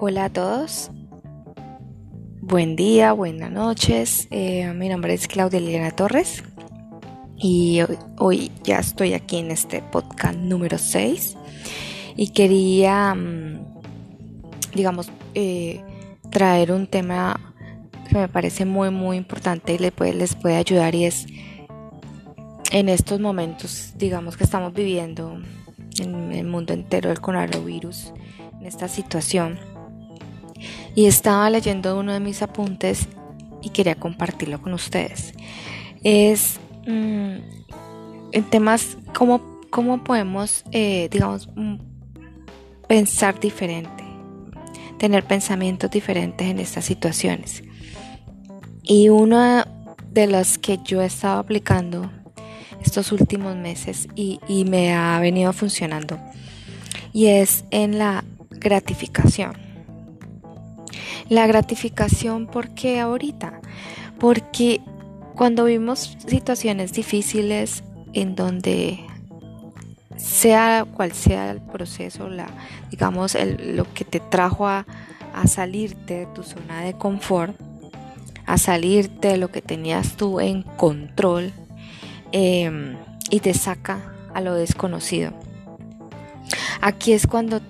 Hola a todos. Buen día, buenas noches. Eh, mi nombre es Claudia Liliana Torres y hoy, ya estoy aquí en este podcast número 6 y quería, mm, digamos, eh, traer un tema que me parece muy, muy importante y les puede, les puede ayudar y es en estos momentos, digamos, que estamos viviendo en el mundo entero el coronavirus, en esta situación y estaba leyendo uno de mis apuntes y quería compartirlo con ustedes. Es mm, en temas cómo, podemos, eh, digamos, mm, pensar diferente, tener pensamientos diferentes en estas situaciones. Y uno de los que yo he estado aplicando estos últimos meses y, y me ha venido funcionando y es en la gratificación. La gratificación, ¿por qué ahorita? Porque cuando vimos situaciones difíciles en donde sea cual sea el proceso, la, digamos, lo que te trajo a, salirte de tu zona de confort, a salirte de lo que tenías tú en control em, y te saca a lo desconocido. Aquí es cuando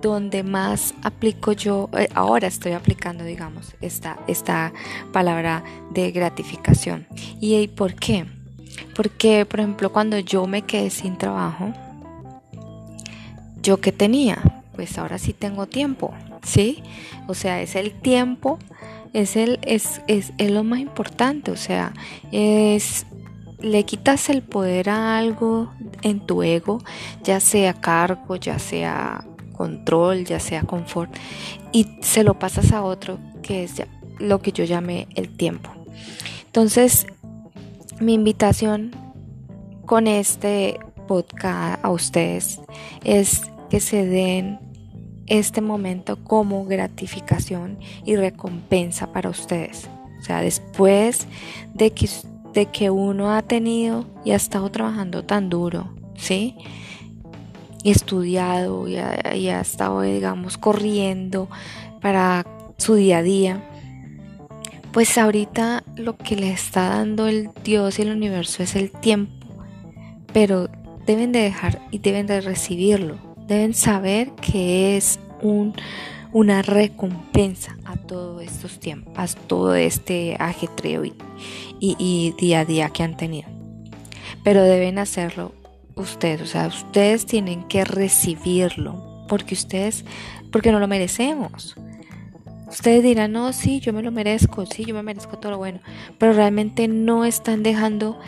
donde más aplico yo, eh, ahora estoy aplicando, digamos, esta, esta palabra de gratificación. ¿Y por qué? Porque, por ejemplo, cuando yo me quedé sin trabajo, ¿yo qué tenía? Pues ahora sí tengo tiempo, ¿sí? O sea, es el tiempo, es, el, es, es, es lo más importante, o sea, es le quitas el poder a algo en tu ego, ya sea cargo, ya sea control, ya sea confort, y se lo pasas a otro, que es lo que yo llamé el tiempo. Entonces, mi invitación con este podcast a ustedes es que se den este momento como gratificación y recompensa para ustedes. O sea, después de que, de que uno ha tenido y ha estado trabajando tan duro, ¿sí? Estudiado y ha, estado, digamos, corriendo para su día a día, pues ahorita lo que le está dando el Dios y el universo es el tiempo, pero deben de dejar y deben de recibirlo, deben saber que es un, una recompensa a todos estos tiempos, a todo este ajetreo y, y día a día que han tenido. Pero deben hacerlo ustedes, o sea, ustedes tienen que recibirlo, porque ustedes, porque no lo merecemos. Ustedes dirán, no, sí, yo me lo merezco, sí, yo me merezco todo lo bueno, pero realmente no están dejando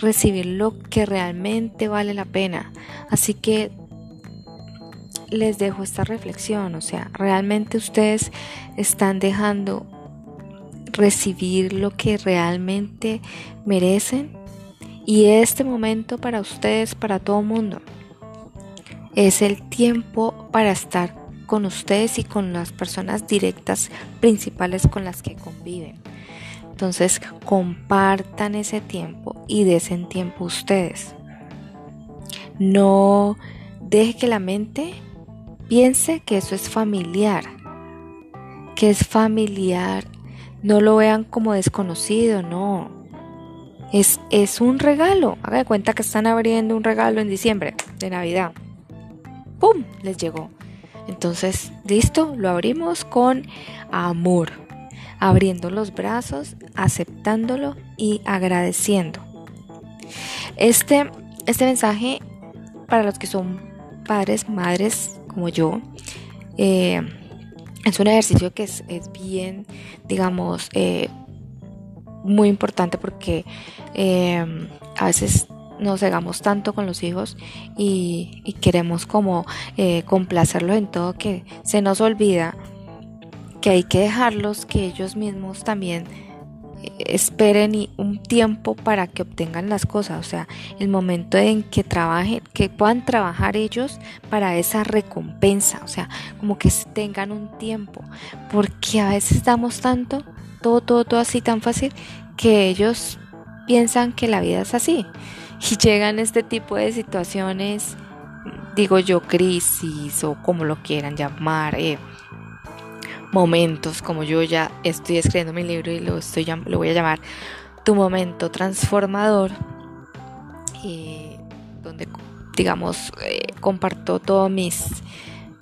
recibir lo que realmente vale la pena. Así que les dejo esta reflexión, o sea, realmente ustedes están dejando recibir lo que realmente merecen y este momento para ustedes, para todo mundo, es el tiempo para estar con ustedes y con las personas directas principales con las que conviven. Entonces compartan ese tiempo y desen tiempo ustedes. No deje que la mente piense que eso es familiar, que es familiar. No lo vean como desconocido, no. Es, un regalo. Haga de cuenta que están abriendo un regalo en diciembre de Navidad. ¡Pum! Les llegó. Entonces, listo, lo abrimos con amor. Abriendo los brazos, aceptándolo y agradeciendo. Este, este mensaje, para los que son padres, madres como yo, eh, es un ejercicio que es, es bien, digamos, eh, muy importante porque eh, a veces nos cegamos tanto con los hijos y, queremos como eh, complacerlos en todo que se nos olvida que hay que dejarlos que ellos mismos también eh, esperen un tiempo para que obtengan las cosas, o sea, el momento en que trabajen, que puedan trabajar ellos para esa recompensa, o sea, como que tengan un tiempo, porque a veces damos tanto todo, todo, todo así tan fácil que ellos piensan que la vida es así. Y llegan este tipo de situaciones, digo yo, crisis o como lo quieran llamar, eh, momentos, como yo ya estoy escribiendo mi libro y lo, estoy, lo voy a llamar Tu momento transformador, donde digamos eh, comparto todos mis,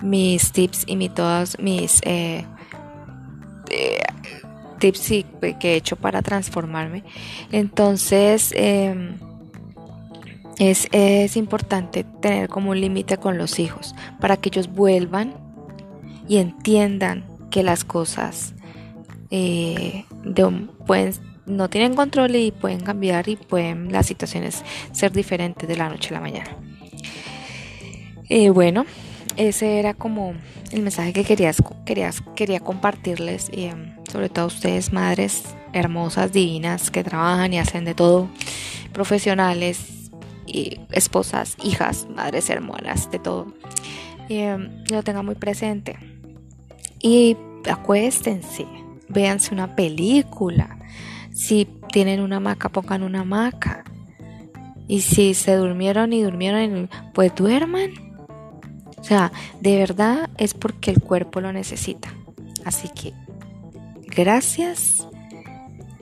mis tips y mi, todos mis eh, eh, tips que he hecho para transformarme. Entonces, em, es, es, importante tener como un límite con los hijos para que ellos vuelvan y entiendan que las cosas eh, pueden, no tienen control y pueden cambiar y pueden las situaciones ser diferentes de la noche a la mañana. Eh, bueno, ese era como el mensaje que querías, querías quería compartirles, y, em, sobre todo ustedes, madres hermosas, divinas, que trabajan y hacen de todo, profesionales, esposas, hijas, madres hermanas, de todo. Em, lo tengan muy presente. Y acuéstense, véanse una película. Si tienen una hamaca, pongan una hamaca. Y si se durmieron y durmieron, pues duerman. O sea, de verdad es porque el cuerpo lo necesita. Así que, gracias.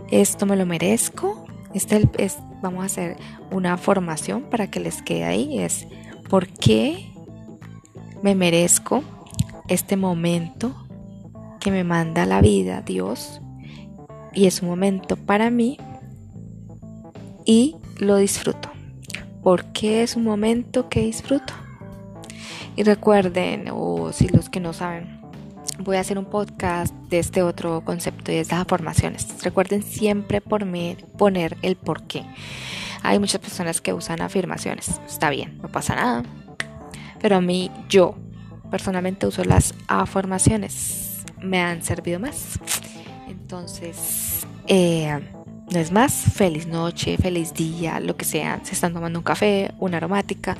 Esto me lo merezco. Este es, vamos a hacer una formación para que les quede ahí. Es por qué me merezco este momento que me manda la vida, Dios, y es un momento para mí y lo disfruto. porque es un momento que disfruto? Y recuerden, o si los que no saben, voy a hacer un podcast de este otro concepto y de estas formaciones. Recuerden siempre por mí poner el por qué. Hay muchas personas que usan afirmaciones. Está bien, no pasa nada. Pero a mí, yo personalmente uso las afirmaciones me han servido más. Entonces, eh, no es más, feliz noche, feliz día, lo que sea. Se están tomando un café, una aromática.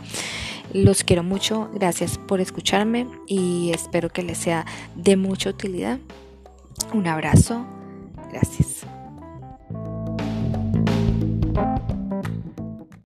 Los quiero mucho, gracias por escucharme y espero que les sea de mucha utilidad. Un abrazo, gracias.